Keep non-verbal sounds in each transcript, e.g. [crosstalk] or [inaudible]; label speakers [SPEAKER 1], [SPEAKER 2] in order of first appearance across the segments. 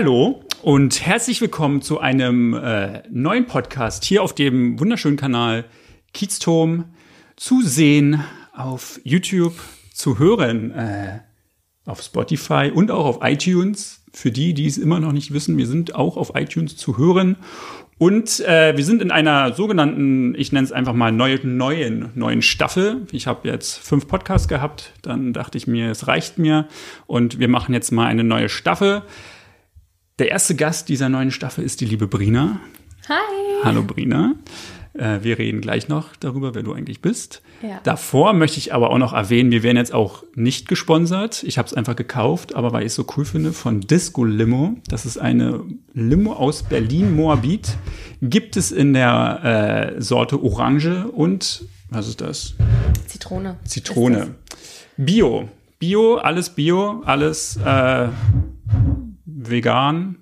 [SPEAKER 1] Hallo und herzlich willkommen zu einem äh, neuen Podcast hier auf dem wunderschönen Kanal Kiezturm zu sehen auf YouTube, zu hören äh, auf Spotify und auch auf iTunes. Für die, die es immer noch nicht wissen, wir sind auch auf iTunes zu hören. Und äh, wir sind in einer sogenannten, ich nenne es einfach mal neuen, neuen, neuen Staffel. Ich habe jetzt fünf Podcasts gehabt, dann dachte ich mir, es reicht mir und wir machen jetzt mal eine neue Staffel. Der erste Gast dieser neuen Staffel ist die liebe Brina.
[SPEAKER 2] Hi.
[SPEAKER 1] Hallo Brina. Äh, wir reden gleich noch darüber, wer du eigentlich bist.
[SPEAKER 2] Ja.
[SPEAKER 1] Davor möchte ich aber auch noch erwähnen, wir werden jetzt auch nicht gesponsert. Ich habe es einfach gekauft, aber weil ich es so cool finde, von Disco Limo. Das ist eine Limo aus Berlin-Moabit. Gibt es in der äh, Sorte Orange und, was ist das?
[SPEAKER 2] Zitrone.
[SPEAKER 1] Zitrone. Bio. Bio, alles Bio, alles äh, vegan.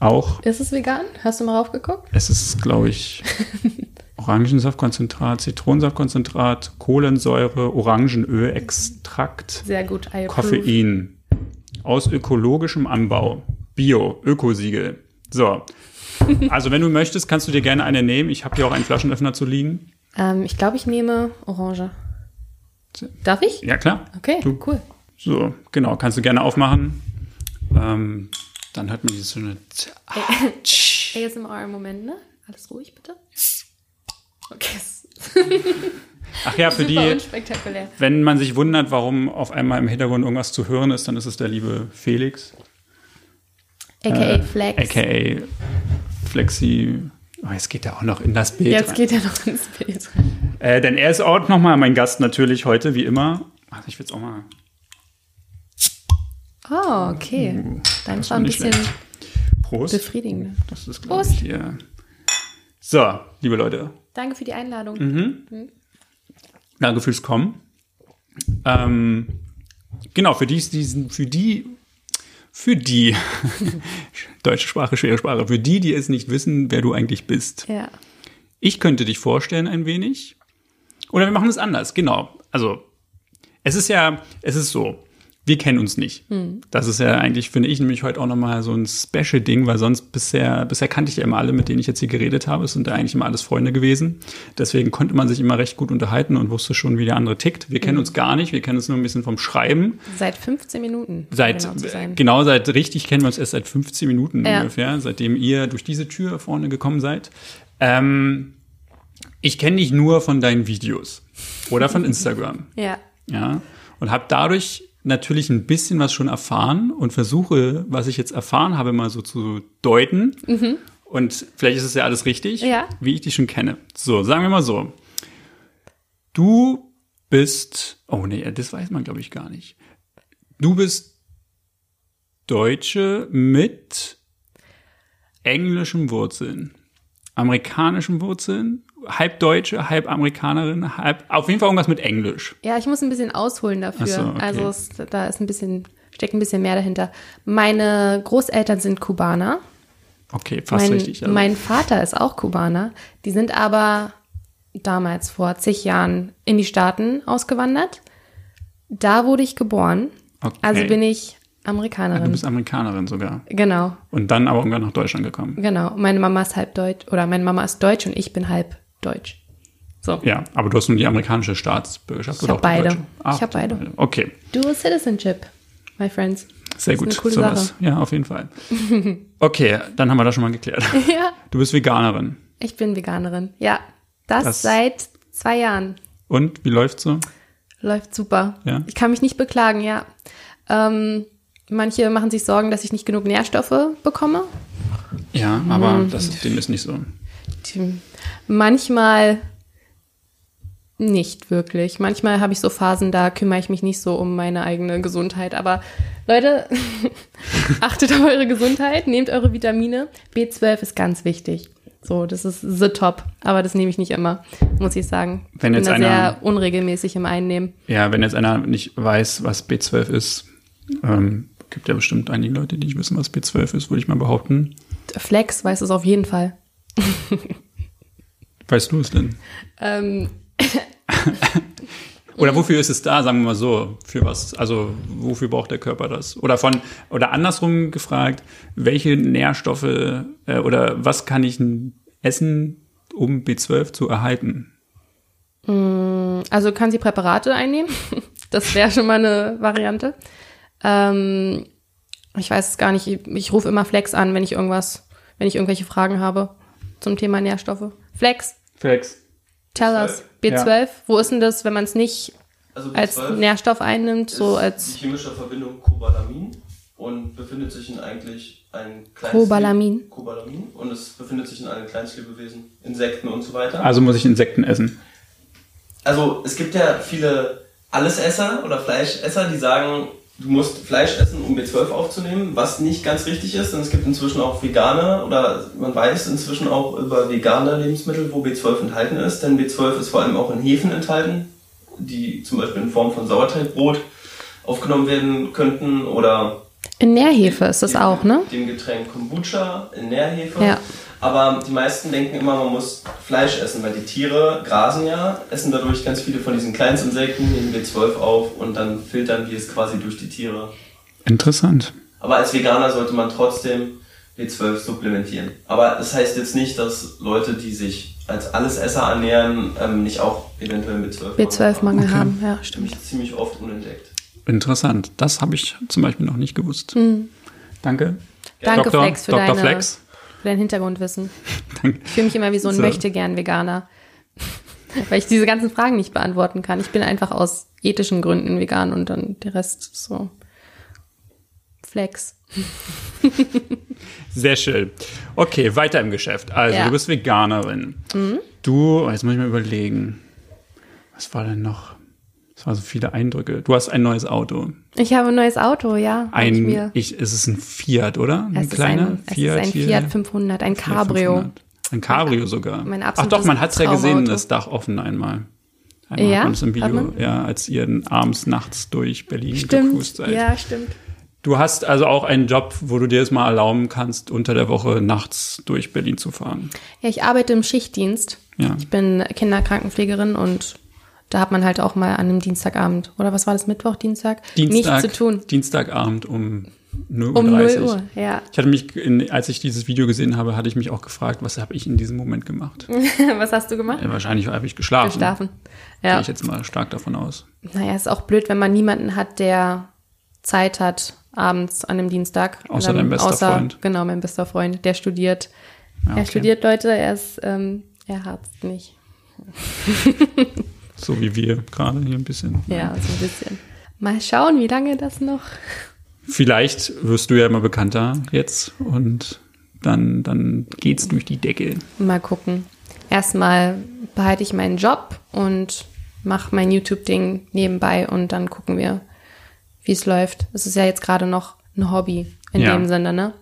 [SPEAKER 1] Auch.
[SPEAKER 2] Ist es vegan? Hast du mal raufgeguckt?
[SPEAKER 1] Es ist, glaube ich, [laughs] Orangensaftkonzentrat, Zitronensaftkonzentrat, Kohlensäure, Orangenölextrakt,
[SPEAKER 2] Sehr gut. I.
[SPEAKER 1] Koffein. Aus ökologischem Anbau. Bio, Ökosiegel. So. Also, wenn du möchtest, kannst du dir gerne eine nehmen. Ich habe hier auch einen Flaschenöffner zu liegen.
[SPEAKER 2] Ähm, ich glaube, ich nehme Orange. Darf ich?
[SPEAKER 1] Ja, klar.
[SPEAKER 2] Okay,
[SPEAKER 1] Du-
[SPEAKER 2] cool.
[SPEAKER 1] So, genau, kannst du gerne aufmachen. Ähm, dann hat man diese so eine.
[SPEAKER 2] ASMR [laughs] im Moment, ne? Alles ruhig, bitte. Okay. [laughs]
[SPEAKER 1] Ach ja, für die, wenn man sich wundert, warum auf einmal im Hintergrund irgendwas zu hören ist, dann ist es der liebe Felix.
[SPEAKER 2] AKA Flex.
[SPEAKER 1] AKA Flexi. Oh, jetzt geht er auch noch in das Bild.
[SPEAKER 2] Jetzt
[SPEAKER 1] rein.
[SPEAKER 2] geht er noch ins Bild.
[SPEAKER 1] Äh, denn er ist auch nochmal mein Gast natürlich heute, wie immer. Ach, ich will es auch mal.
[SPEAKER 2] Oh, okay. Dein
[SPEAKER 1] das
[SPEAKER 2] war ein bisschen
[SPEAKER 1] schlecht. Prost.
[SPEAKER 2] befriedigend.
[SPEAKER 1] Das ist, glaube ich, hier. So, liebe Leute,
[SPEAKER 2] Danke für die Einladung.
[SPEAKER 1] Mhm. danke fürs Kommen. Ähm, genau, für die, diesen, für die, für die, [laughs] deutsche Sprache, schwere Sprache, für die, die es nicht wissen, wer du eigentlich bist.
[SPEAKER 2] Ja.
[SPEAKER 1] Ich könnte dich vorstellen ein wenig. Oder wir machen es anders, genau. Also, es ist ja, es ist so, wir kennen uns nicht. Das ist ja eigentlich, finde ich, nämlich heute auch nochmal so ein Special-Ding, weil sonst bisher, bisher kannte ich ja immer alle, mit denen ich jetzt hier geredet habe. Es sind ja eigentlich immer alles Freunde gewesen. Deswegen konnte man sich immer recht gut unterhalten und wusste schon, wie der andere tickt. Wir kennen uns gar nicht, wir kennen uns nur ein bisschen vom Schreiben.
[SPEAKER 2] Seit 15 Minuten. um
[SPEAKER 1] Seit,
[SPEAKER 2] genau zu sein.
[SPEAKER 1] genau, seit richtig kennen wir uns erst seit 15 Minuten
[SPEAKER 2] Ja.
[SPEAKER 1] ungefähr, seitdem ihr durch diese Tür vorne gekommen seid. Ähm, ich kenne dich nur von deinen Videos oder von [laughs] Instagram,
[SPEAKER 2] Ja.
[SPEAKER 1] ja, und habe dadurch natürlich ein bisschen was schon erfahren und versuche, was ich jetzt erfahren habe, mal so zu deuten. Und vielleicht ist es ja alles richtig,
[SPEAKER 2] Mhm. Ja.
[SPEAKER 1] wie ich dich schon kenne. So, sagen wir mal so. Du bist, oh nee, das weiß man glaube ich gar nicht. Du bist Deutsche mit englischen Wurzeln, amerikanischen Wurzeln, halb Deutsche, halb Amerikanerin, halb, auf jeden Fall irgendwas mit Englisch.
[SPEAKER 2] Ja, ich muss ein bisschen ausholen dafür.
[SPEAKER 1] So, okay.
[SPEAKER 2] Also es, da ist ein bisschen, steckt ein bisschen mehr dahinter. Meine Großeltern sind Kubaner.
[SPEAKER 1] Okay, fast
[SPEAKER 2] Mein,
[SPEAKER 1] richtig. also.
[SPEAKER 2] mein Vater ist auch Kubaner. Die sind aber damals vor zig Jahren in die Staaten ausgewandert. Da wurde ich geboren.
[SPEAKER 1] Okay.
[SPEAKER 2] Also bin ich
[SPEAKER 1] du
[SPEAKER 2] Amerikanerin.
[SPEAKER 1] bist Amerikanerin sogar.
[SPEAKER 2] genau,
[SPEAKER 1] Und dann aber irgendwann nach Deutschland gekommen.
[SPEAKER 2] genau. Meine Mama ist halb deutsch oder meine Mama ist deutsch und ich bin halb deutsch. So.
[SPEAKER 1] Ja, aber du hast nur die amerikanische Staatsbürgerschaft
[SPEAKER 2] Ich
[SPEAKER 1] oder auch die
[SPEAKER 2] beide.
[SPEAKER 1] Ah,
[SPEAKER 2] Ich hab beide.
[SPEAKER 1] Okay,
[SPEAKER 2] Dual Citizenship, my friends.
[SPEAKER 1] sehr gut.
[SPEAKER 2] coole
[SPEAKER 1] Sowas.
[SPEAKER 2] Sache.
[SPEAKER 1] Ja, auf jeden Fall. [laughs] Okay, dann haben wir das schon mal geklärt. [laughs]
[SPEAKER 2] Ja,
[SPEAKER 1] Du bist Veganerin.
[SPEAKER 2] ich bin Veganerin. Ja, das,
[SPEAKER 1] Das-
[SPEAKER 2] seit zwei Jahren.
[SPEAKER 1] Und wie läuft's so?
[SPEAKER 2] Läuft super.
[SPEAKER 1] Ja?
[SPEAKER 2] Ich kann mich nicht beklagen, ja. Ähm, manche machen sich Sorgen, dass ich nicht genug Nährstoffe bekomme.
[SPEAKER 1] Ja, aber
[SPEAKER 2] Mhm.
[SPEAKER 1] das, dem ist nicht so.
[SPEAKER 2] Manchmal nicht wirklich. Manchmal habe ich so Phasen, da kümmere ich mich nicht so um meine eigene Gesundheit. Aber Leute, [laughs] achtet auf eure Gesundheit, nehmt eure Vitamine. B12 ist ganz wichtig. So, das ist the top. Aber das nehme ich nicht immer, muss ich sagen.
[SPEAKER 1] Wenn
[SPEAKER 2] ich
[SPEAKER 1] jetzt einer-
[SPEAKER 2] sehr unregelmäßig im Einnehmen.
[SPEAKER 1] Ja, wenn jetzt einer nicht weiß, was B12 ist, ähm, gibt ja bestimmt einige Leute, die nicht wissen, was B12 ist, würde ich mal behaupten.
[SPEAKER 2] Flex weiß es auf jeden Fall. [laughs]
[SPEAKER 1] Weißt du es denn?
[SPEAKER 2] Ähm, [laughs]
[SPEAKER 1] Oder wofür ist es da, sagen wir mal so, für was? Also wofür braucht der Körper das? Oder von oder andersrum gefragt, welche Nährstoffe äh, oder was kann ich essen, um B12 zu erhalten?
[SPEAKER 2] Also kann sie Präparate einnehmen. [laughs] Das wäre schon mal eine Variante. Ähm, ich weiß es gar nicht. Ich, ich rufe immer Flex an, wenn ich irgendwas, wenn ich irgendwelche Fragen habe zum Thema Nährstoffe. Flex,
[SPEAKER 1] Flex.
[SPEAKER 2] tell us. B12, wo ist denn das, wenn man es nicht
[SPEAKER 3] Also
[SPEAKER 2] als
[SPEAKER 3] B12
[SPEAKER 2] Nährstoff einnimmt, so
[SPEAKER 3] ist
[SPEAKER 2] als
[SPEAKER 3] die chemische Verbindung Cobalamin und befindet sich in eigentlich ein kleines
[SPEAKER 2] Cobalamin?
[SPEAKER 3] Cobalamin und es befindet sich in allen Kleinstlebewesen, Insekten und so weiter.
[SPEAKER 1] Also muss ich Insekten essen.
[SPEAKER 3] Also es gibt ja viele Allesesser oder Fleischesser, die sagen, du musst Fleisch essen, um B12 aufzunehmen, was nicht ganz richtig ist. Denn es gibt inzwischen auch vegane oder man weiß inzwischen auch über vegane Lebensmittel, wo B12 enthalten ist. Denn B12 ist vor allem auch in Hefen enthalten, die zum Beispiel in Form von Sauerteigbrot aufgenommen werden könnten oder
[SPEAKER 2] in Nährhefe ist das auch, ne?
[SPEAKER 3] Dem Getränk Kombucha in Nährhefe.
[SPEAKER 2] Ja.
[SPEAKER 3] Aber die meisten denken immer, man muss Fleisch essen, weil die Tiere grasen ja, essen dadurch ganz viele von diesen Kleinstinsekten, nehmen B12 auf und dann filtern wir es quasi durch die Tiere.
[SPEAKER 1] Interessant.
[SPEAKER 3] Aber als Veganer sollte man trotzdem B12 supplementieren. Aber das heißt jetzt nicht, dass Leute, die sich als Allesesser ernähren, ähm, nicht auch eventuell B12
[SPEAKER 2] B12-Mangel
[SPEAKER 1] Okay.
[SPEAKER 2] haben, ja, stimmt.
[SPEAKER 3] Ziemlich oft unentdeckt.
[SPEAKER 1] Interessant. Das habe ich zum Beispiel noch nicht gewusst. Danke.
[SPEAKER 2] Hm. Danke,
[SPEAKER 1] Dr.
[SPEAKER 2] Flex, für,
[SPEAKER 1] Dr.
[SPEAKER 2] deine,
[SPEAKER 1] Flex.
[SPEAKER 2] für dein Hintergrundwissen. [laughs]
[SPEAKER 1] Danke.
[SPEAKER 2] Ich fühle mich immer wie so ein
[SPEAKER 1] So.
[SPEAKER 2] Möchtegern-Veganer. [laughs] Weil ich diese ganzen Fragen nicht beantworten kann. Ich bin einfach aus ethischen Gründen vegan und dann der Rest so Flex. [laughs]
[SPEAKER 1] Sehr schön. Okay, weiter im Geschäft. Also,
[SPEAKER 2] Ja. Mhm.
[SPEAKER 1] du bist Veganerin. Du, jetzt muss ich mal überlegen. Was war denn noch? Es waren so viele Eindrücke. Du hast ein neues Auto.
[SPEAKER 2] Ich habe ein neues Auto, ja. ich
[SPEAKER 1] Ein, ich, ist es ein Fiat, oder? Ein
[SPEAKER 2] Es ist
[SPEAKER 1] kleiner
[SPEAKER 2] ein, es
[SPEAKER 1] Fiat
[SPEAKER 2] ist ein? Fiat 500, ein
[SPEAKER 1] Fiat
[SPEAKER 2] Cabrio.
[SPEAKER 1] 500. Ein Cabrio sogar.
[SPEAKER 2] mein
[SPEAKER 1] Ach doch, man hat es ja gesehen, das Dach offen einmal. Einmal
[SPEAKER 2] Ja?
[SPEAKER 1] hat man es im Video, ja, als ihr abends, nachts durch Berlin
[SPEAKER 2] Stimmt,
[SPEAKER 1] gecruised seid.
[SPEAKER 2] ja, stimmt.
[SPEAKER 1] Du hast also auch einen Job, wo du dir es mal erlauben kannst, unter der Woche nachts durch Berlin zu fahren.
[SPEAKER 2] Ja, ich arbeite im Schichtdienst.
[SPEAKER 1] Ja.
[SPEAKER 2] Ich bin Kinderkrankenpflegerin und da hat man halt auch mal an einem Dienstagabend, oder was war das, Mittwoch, Dienstag?
[SPEAKER 1] Dienstag,
[SPEAKER 2] Nichts zu tun.
[SPEAKER 1] Dienstagabend um 0 Uhr.
[SPEAKER 2] Um 0
[SPEAKER 1] 30.
[SPEAKER 2] Uhr, ja.
[SPEAKER 1] Ich hatte mich, in, als ich dieses Video gesehen habe, hatte ich mich auch gefragt, was habe ich in diesem Moment gemacht? [laughs]
[SPEAKER 2] was hast du gemacht?
[SPEAKER 1] Ja, wahrscheinlich habe ich geschlafen.
[SPEAKER 2] Geschlafen.
[SPEAKER 1] Gehe
[SPEAKER 2] Ja.
[SPEAKER 1] ich jetzt mal stark davon aus.
[SPEAKER 2] Naja, ist auch blöd, wenn man niemanden hat, der Zeit hat abends an einem Dienstag.
[SPEAKER 1] Außer
[SPEAKER 2] Dann-
[SPEAKER 1] dein bester
[SPEAKER 2] außer,
[SPEAKER 1] Freund.
[SPEAKER 2] Genau, mein bester Freund. Der studiert.
[SPEAKER 1] okay.
[SPEAKER 2] Er studiert, Leute. Er ist, ähm, er harzt nicht. [laughs]
[SPEAKER 1] So wie wir gerade hier ein bisschen.
[SPEAKER 2] Ja, so ein bisschen. Mal schauen, wie lange das noch.
[SPEAKER 1] Vielleicht wirst du ja immer bekannter jetzt und dann, dann geht's durch die Decke.
[SPEAKER 2] Mal gucken. Erstmal behalte ich meinen Job und mache mein YouTube-Ding nebenbei und dann gucken wir, wie es läuft. Es ist ja jetzt gerade noch ein Hobby in
[SPEAKER 1] Ja.
[SPEAKER 2] dem Sinne, ne?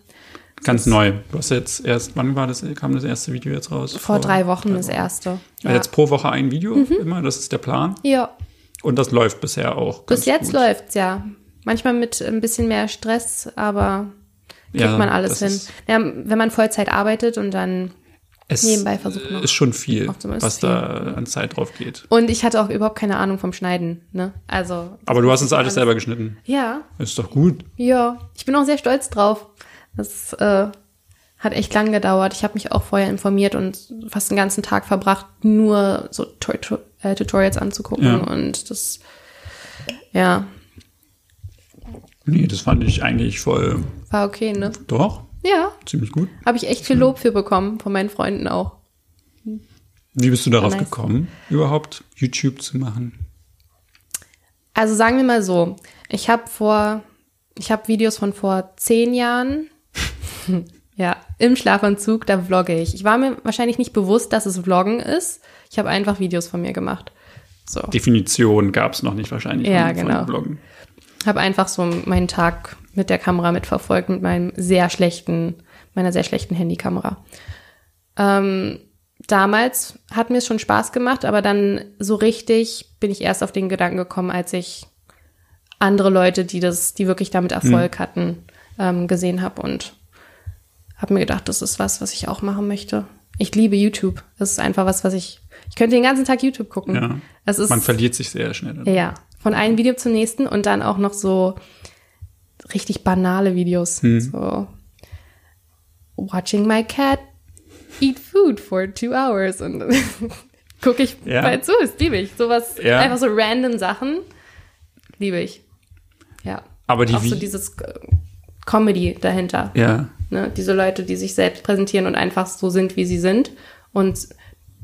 [SPEAKER 1] Ganz neu. Du hast jetzt erst, wann war das, kam das erste Video jetzt raus?
[SPEAKER 2] Vor drei Wochen das erste.
[SPEAKER 1] Also
[SPEAKER 2] Ja. Mhm.
[SPEAKER 1] jetzt pro Woche ein Video immer, das ist der Plan.
[SPEAKER 2] ja.
[SPEAKER 1] Und das läuft bisher auch.
[SPEAKER 2] Bis jetzt
[SPEAKER 1] gut.
[SPEAKER 2] läuft's ja. Manchmal mit ein bisschen mehr Stress, aber kriegt
[SPEAKER 1] Ja,
[SPEAKER 2] man alles hin. Ja, wenn man Vollzeit arbeitet und dann
[SPEAKER 1] Es
[SPEAKER 2] nebenbei versucht noch.
[SPEAKER 1] ist schon viel, was
[SPEAKER 2] Ist
[SPEAKER 1] da an Zeit drauf geht.
[SPEAKER 2] und ich hatte auch überhaupt keine Ahnung vom Schneiden, ne? Also
[SPEAKER 1] Aber du hast es alles selber geschnitten.
[SPEAKER 2] Ja,
[SPEAKER 1] Ist doch gut.
[SPEAKER 2] ja. Ich bin auch sehr stolz drauf. Das äh, hat echt lang gedauert. Ich habe mich auch vorher informiert und fast den ganzen Tag verbracht, nur so äh, Tutorials anzugucken
[SPEAKER 1] Ja.
[SPEAKER 2] und das ja,
[SPEAKER 1] Nee, das fand ich eigentlich voll.
[SPEAKER 2] war okay, ne?
[SPEAKER 1] Doch,
[SPEAKER 2] Ja,
[SPEAKER 1] ziemlich gut.
[SPEAKER 2] habe ich echt viel Lob für bekommen von meinen Freunden auch.
[SPEAKER 1] Wie bist du darauf
[SPEAKER 2] Nice.
[SPEAKER 1] gekommen, überhaupt YouTube zu machen?
[SPEAKER 2] Also sagen wir mal so, ich habe vor, ich habe Videos von vor zehn Jahren, [laughs] ja, im Schlafanzug, da vlogge ich. Ich war mir wahrscheinlich nicht bewusst, dass es Vloggen ist. Ich habe einfach Videos von mir gemacht. So,
[SPEAKER 1] Definition gab es noch nicht wahrscheinlich.
[SPEAKER 2] Ja,
[SPEAKER 1] von- von
[SPEAKER 2] genau.
[SPEAKER 1] Bloggen.
[SPEAKER 2] habe einfach so meinen Tag mit der Kamera mitverfolgt, mit meinem sehr schlechten, meiner sehr schlechten Handykamera. Ähm, damals hat mir es schon Spaß gemacht, aber dann so richtig bin ich erst auf den Gedanken gekommen, als ich andere Leute, die das, die wirklich damit Erfolg hatten, ähm, gesehen habe und habe mir gedacht, das ist was, was ich auch machen möchte. Ich liebe YouTube. Das ist einfach was, was ich, Ich könnte den ganzen Tag YouTube gucken.
[SPEAKER 1] Ja.
[SPEAKER 2] Es ist,
[SPEAKER 1] Man verliert sich sehr schnell.
[SPEAKER 2] ja, von einem Video zum nächsten und dann auch noch so richtig banale Videos.
[SPEAKER 1] Hm.
[SPEAKER 2] So watching my cat eat food for two hours und [laughs] gucke ich
[SPEAKER 1] Ja.
[SPEAKER 2] bald zu, das liebe ich. Sowas,
[SPEAKER 1] Ja.
[SPEAKER 2] einfach so random Sachen, liebe ich. Ja.
[SPEAKER 1] Aber die
[SPEAKER 2] auch so dieses äh, Comedy dahinter.
[SPEAKER 1] Ja.
[SPEAKER 2] Ne? Diese Leute, die sich selbst präsentieren und einfach so sind, wie sie sind. Und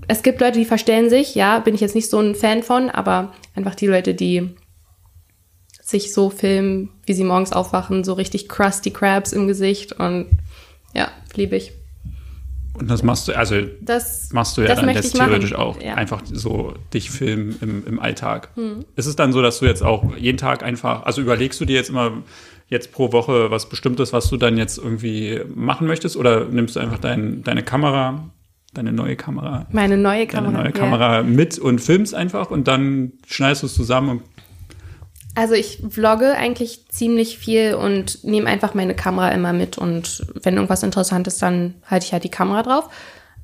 [SPEAKER 2] es gibt Leute, die verstellen sich, ja, bin ich jetzt nicht so ein Fan von, aber einfach die Leute, die sich so filmen, wie sie morgens aufwachen, so richtig crusty Crabs im Gesicht und ja, liebe ich.
[SPEAKER 1] Und das machst du, also
[SPEAKER 2] Das
[SPEAKER 1] machst du ja
[SPEAKER 2] das
[SPEAKER 1] dann jetzt
[SPEAKER 2] machen.
[SPEAKER 1] theoretisch auch.
[SPEAKER 2] Ja. Hm.
[SPEAKER 1] Einfach so dich filmen im, im Alltag. Ist es dann so, dass du jetzt auch jeden Tag einfach, also überlegst du dir jetzt immer jetzt pro Woche was Bestimmtes, was du dann jetzt irgendwie machen möchtest? Oder nimmst du einfach dein, deine Kamera, deine neue Kamera,
[SPEAKER 2] Meine neue
[SPEAKER 1] deine
[SPEAKER 2] Kamera.
[SPEAKER 1] neue
[SPEAKER 2] ja.
[SPEAKER 1] Kamera mit und filmst einfach und dann schneidest du es zusammen und
[SPEAKER 2] Also ich vlogge eigentlich ziemlich viel und nehme einfach meine Kamera immer mit und wenn irgendwas interessant ist, dann halte ich halt die Kamera drauf.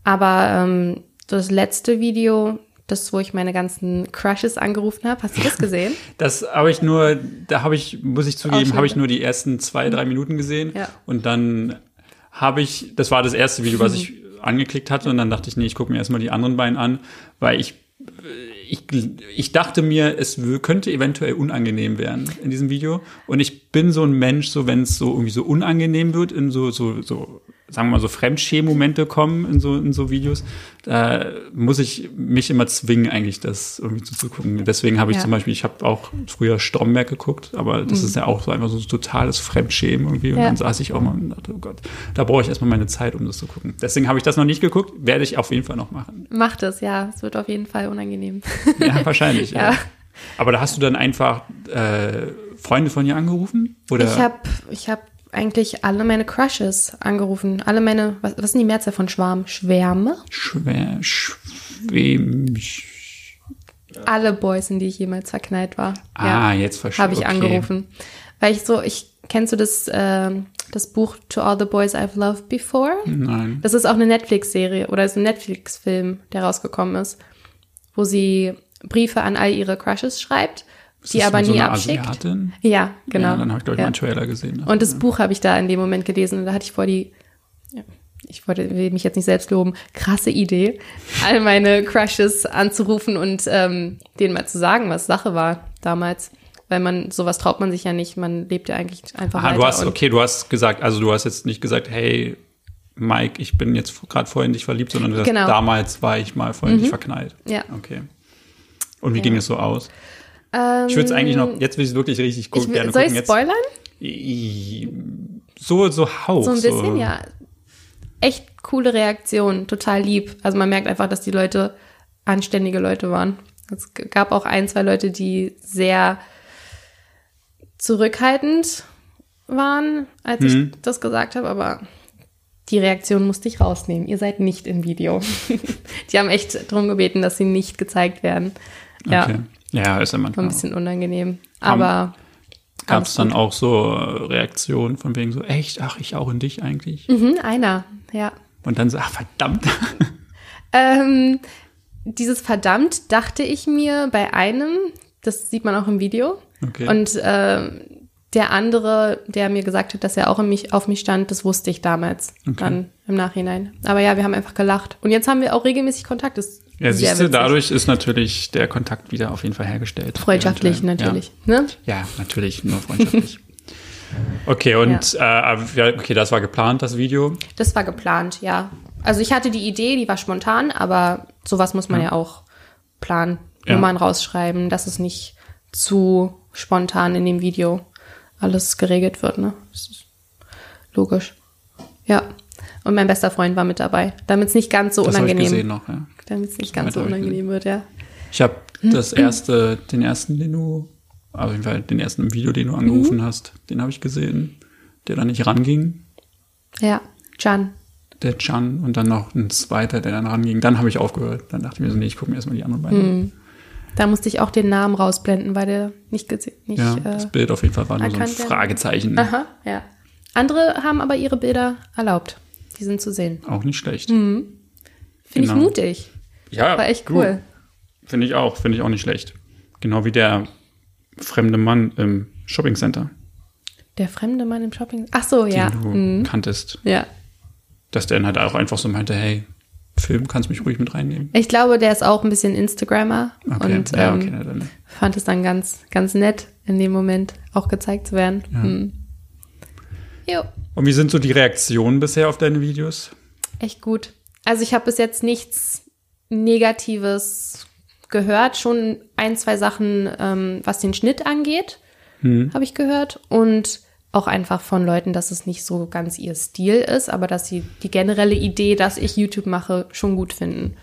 [SPEAKER 2] Aber ähm, das letzte Video, das, wo ich meine ganzen Crushes angerufen habe, hast du das gesehen? [laughs]
[SPEAKER 1] Das habe ich nur, da habe ich, muss ich zugeben, habe ich nur die ersten zwei, drei Minuten gesehen.
[SPEAKER 2] Ja.
[SPEAKER 1] Und dann habe ich, das war das erste Video, was [laughs] ich angeklickt hatte. Und dann dachte ich, nee, ich gucke mir erstmal die anderen beiden an, weil ich, ich, ich dachte mir, es könnte eventuell unangenehm werden in diesem Video. Und ich bin so ein Mensch, so wenn es so irgendwie so unangenehm wird, in so, so, so, sagen wir mal, so Fremdschämen-Momente kommen in so, in so Videos, da muss ich mich immer zwingen, eigentlich das irgendwie zuzugucken. Deswegen habe ich
[SPEAKER 2] Ja.
[SPEAKER 1] zum Beispiel, ich habe auch früher Stromberg geguckt, aber das ist ja auch so einfach so totales Fremdschämen irgendwie. Und
[SPEAKER 2] Ja.
[SPEAKER 1] dann saß ich auch mal und dachte, oh Gott, da brauche ich erstmal meine Zeit, um das zu gucken. Deswegen habe ich das noch nicht geguckt, werde ich auf jeden Fall noch machen.
[SPEAKER 2] Mach das, ja. Es wird auf jeden Fall unangenehm.
[SPEAKER 1] Ja, wahrscheinlich. [laughs] ja.
[SPEAKER 2] Ja.
[SPEAKER 1] Aber da hast du dann einfach äh, Freunde von dir angerufen? Oder?
[SPEAKER 2] Ich habe ich hab eigentlich alle meine Crushes angerufen. Alle meine, was, was sind die Mehrzahl von Schwarm? Schwärme?
[SPEAKER 1] Schwer, schwem,
[SPEAKER 2] Alle Boys, in die ich jemals verknallt war.
[SPEAKER 1] Ah, jetzt verstehe
[SPEAKER 2] Habe ich
[SPEAKER 1] okay.
[SPEAKER 2] angerufen. Weil ich so, ich, kennst du das, ähm, das Buch To All the Boys I've Loved Before?
[SPEAKER 1] Nein.
[SPEAKER 2] Das ist auch eine Netflix-Serie oder ist ein Netflix-Film, der rausgekommen ist, wo sie Briefe an all ihre Crushes schreibt,
[SPEAKER 1] Ist
[SPEAKER 2] die aber
[SPEAKER 1] so
[SPEAKER 2] nie
[SPEAKER 1] eine
[SPEAKER 2] abschickt.
[SPEAKER 1] Asiatin?
[SPEAKER 2] Ja, genau.
[SPEAKER 1] Ja, dann habe ich, glaube ich,
[SPEAKER 2] Ja.
[SPEAKER 1] mal einen Trailer gesehen.
[SPEAKER 2] Und das Buch habe ich da in dem Moment gelesen und da hatte ich vor die, ja, ich wollte, will mich jetzt nicht selbst loben, krasse Idee, all meine Crushes anzurufen und ähm, denen mal zu sagen, was Sache war damals. Weil man, sowas traut man sich ja nicht, man lebt ja eigentlich einfach
[SPEAKER 1] Ah, du hast, okay, du hast gesagt, also du hast jetzt nicht gesagt, hey, Mike, ich bin jetzt gerade voll in dich verliebt, sondern du hast,
[SPEAKER 2] Genau. Mhm.
[SPEAKER 1] damals war ich mal voll in dich verknallt.
[SPEAKER 2] Ja.
[SPEAKER 1] Okay. Und wie
[SPEAKER 2] Ja.
[SPEAKER 1] ging es so aus?
[SPEAKER 2] Ähm,
[SPEAKER 1] Ich würde es eigentlich noch, jetzt will ich es wirklich richtig gut
[SPEAKER 2] ich,
[SPEAKER 1] gerne
[SPEAKER 2] soll
[SPEAKER 1] gucken.
[SPEAKER 2] ich
[SPEAKER 1] Jetzt,
[SPEAKER 2] spoilern?
[SPEAKER 1] So, so Hauch.
[SPEAKER 2] So ein bisschen, ja. Echt coole Reaktion, total lieb. Also man merkt einfach, dass die Leute anständige Leute waren. Es gab auch ein, zwei Leute, die sehr zurückhaltend waren, als
[SPEAKER 1] Mhm.
[SPEAKER 2] ich das gesagt habe, aber die Reaktion musste ich rausnehmen. Ihr seid nicht im Video. [laughs] die haben echt darum gebeten, dass sie nicht gezeigt werden. Ja,
[SPEAKER 1] Okay. Ja, ist ja
[SPEAKER 2] war
[SPEAKER 1] manchmal.
[SPEAKER 2] ein bisschen unangenehm. Aber
[SPEAKER 1] Gab es dann
[SPEAKER 2] gut.
[SPEAKER 1] auch so äh, Reaktionen von wegen so, echt, ach, ich auch in dich eigentlich?
[SPEAKER 2] mhm, einer, ja.
[SPEAKER 1] Und dann so, ach, verdammt. [laughs]
[SPEAKER 2] Ähm, dieses verdammt dachte ich mir bei einem, das sieht man auch im Video.
[SPEAKER 1] Okay.
[SPEAKER 2] Und ähm, der andere, der mir gesagt hat, dass er auch in mich, auf mich stand, das wusste ich damals,
[SPEAKER 1] Okay.
[SPEAKER 2] dann im Nachhinein. Aber ja, wir haben einfach gelacht. Und jetzt haben wir auch regelmäßig Kontakt. Das ist
[SPEAKER 1] Ja, siehst du, dadurch ist natürlich der Kontakt wieder auf jeden Fall hergestellt.
[SPEAKER 2] Freundschaftlich
[SPEAKER 1] Eventuell.
[SPEAKER 2] natürlich. Ne?
[SPEAKER 1] Ja, ja natürlich, nur freundschaftlich. [laughs] Okay, und äh, ja, okay, das war geplant, das Video.
[SPEAKER 2] Das war geplant, ja. Also ich hatte die Idee, die war spontan, aber sowas muss man ja, auch planen.
[SPEAKER 1] Ja.
[SPEAKER 2] Nummern rausschreiben, dass es nicht zu spontan in dem Video alles geregelt wird, ne? Das ist logisch. Ja. Und mein bester Freund war mit dabei, damit es nicht ganz so
[SPEAKER 1] Das habe ich gesehen
[SPEAKER 2] unangenehm,
[SPEAKER 1] noch, ja.
[SPEAKER 2] Damit es nicht ganz so
[SPEAKER 1] ich
[SPEAKER 2] unangenehm wird, ja.
[SPEAKER 1] Ich habe das erste, den ersten, den du, auf jeden Fall den ersten im Video, den du angerufen hast, den habe ich gesehen, der da nicht ranging.
[SPEAKER 2] Ja, Can.
[SPEAKER 1] Der Chan und dann noch ein zweiter, der dann ranging. Dann habe ich aufgehört. Dann dachte ich mir so, nee, ich gucke mir erstmal die anderen beiden an.
[SPEAKER 2] Da musste ich auch den Namen rausblenden, weil der nicht gesehen, nicht,
[SPEAKER 1] Ja,
[SPEAKER 2] äh,
[SPEAKER 1] das Bild auf jeden Fall war nur so ein. Fragezeichen.
[SPEAKER 2] Aha, ja. Andere haben aber ihre Bilder erlaubt. Die sind zu sehen.
[SPEAKER 1] Auch nicht schlecht.
[SPEAKER 2] Finde ich
[SPEAKER 1] Genau.
[SPEAKER 2] mutig.
[SPEAKER 1] Ja,
[SPEAKER 2] War echt cool.
[SPEAKER 1] Finde ich auch, finde ich auch nicht schlecht. Genau wie der fremde Mann im Shoppingcenter,
[SPEAKER 2] Der fremde Mann im Shopping. Ach so, ja.
[SPEAKER 1] den du
[SPEAKER 2] Mhm.
[SPEAKER 1] kanntest.
[SPEAKER 2] Ja.
[SPEAKER 1] Dass der dann halt auch einfach so meinte, hey, Film, kannst mich ruhig mit reinnehmen.
[SPEAKER 2] Ich glaube, der ist auch ein bisschen Instagrammer
[SPEAKER 1] Okay,
[SPEAKER 2] und
[SPEAKER 1] ja,
[SPEAKER 2] ähm,
[SPEAKER 1] okay, na dann.
[SPEAKER 2] fand es dann ganz, ganz nett, in dem Moment auch gezeigt zu werden. Mhm. Jo,
[SPEAKER 1] Und wie sind so die Reaktionen bisher auf deine Videos?
[SPEAKER 2] echt gut. Also ich habe bis jetzt nichts Negatives gehört, schon ein, zwei Sachen, ähm, was den Schnitt angeht, habe ich gehört. Und auch einfach von Leuten, dass es nicht so ganz ihr Stil ist, aber dass sie die generelle Idee, dass ich YouTube mache, schon gut finden.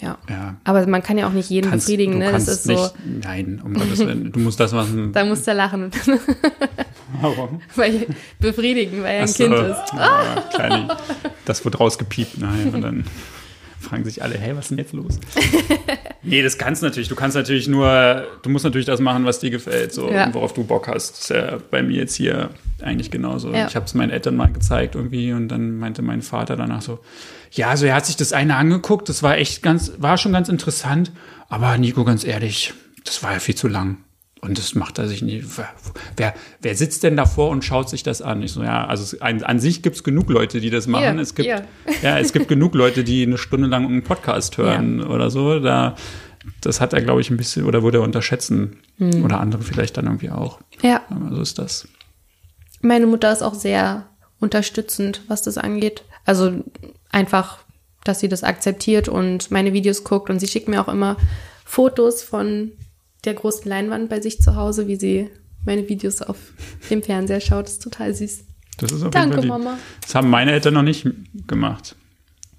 [SPEAKER 2] Ja.
[SPEAKER 1] Ja.
[SPEAKER 2] Aber man kann ja auch nicht jeden
[SPEAKER 1] Kannst,
[SPEAKER 2] befriedigen, ne? Das ist so.
[SPEAKER 1] nicht, nein, um Gottes Willen. Du musst das machen. [laughs]
[SPEAKER 2] Da musst du lachen, [laughs]
[SPEAKER 1] Warum?
[SPEAKER 2] weil befriedigen, weil er ein
[SPEAKER 1] so.
[SPEAKER 2] Kind ist.
[SPEAKER 1] Ja, Kleine, das wird rausgepiept. Nein, und dann fragen sich alle, hey, was ist denn jetzt los? [laughs] nee, das kannst du natürlich. Du kannst natürlich nur, du musst natürlich das machen, was dir gefällt, so,
[SPEAKER 2] Ja.
[SPEAKER 1] und worauf du Bock hast. Das ist ja bei mir jetzt hier eigentlich genauso.
[SPEAKER 2] Ja.
[SPEAKER 1] Ich habe es meinen Eltern mal gezeigt irgendwie und dann meinte mein Vater danach so, ja, also er hat sich das eine angeguckt, das war echt ganz, war schon ganz interessant, aber Nico, ganz ehrlich, das war ja viel zu lang. Und das macht er sich nie. Wer, wer sitzt denn davor und schaut sich das an? Ich so, ja, also an, an sich gibt es genug Leute, die das machen.
[SPEAKER 2] Ihr,
[SPEAKER 1] es gibt,
[SPEAKER 2] ihr.
[SPEAKER 1] ja, es gibt [laughs] genug Leute, die eine Stunde lang einen Podcast hören oder so. Da, das hat er, glaube ich, ein bisschen, oder würde er unterschätzen.
[SPEAKER 2] Hm.
[SPEAKER 1] Oder andere vielleicht dann irgendwie auch.
[SPEAKER 2] Ja.
[SPEAKER 1] Aber so ist das.
[SPEAKER 2] Meine Mutter ist auch sehr unterstützend, was das angeht. Also einfach, dass sie das akzeptiert und meine Videos guckt und sie schickt mir auch immer Fotos von der großen Leinwand bei sich zu Hause, wie sie meine Videos auf dem Fernseher schaut. Das ist total süß.
[SPEAKER 1] Das ist auf
[SPEAKER 2] Danke,
[SPEAKER 1] jeden Fall.
[SPEAKER 2] Mama.
[SPEAKER 1] Das haben meine Eltern noch nicht gemacht.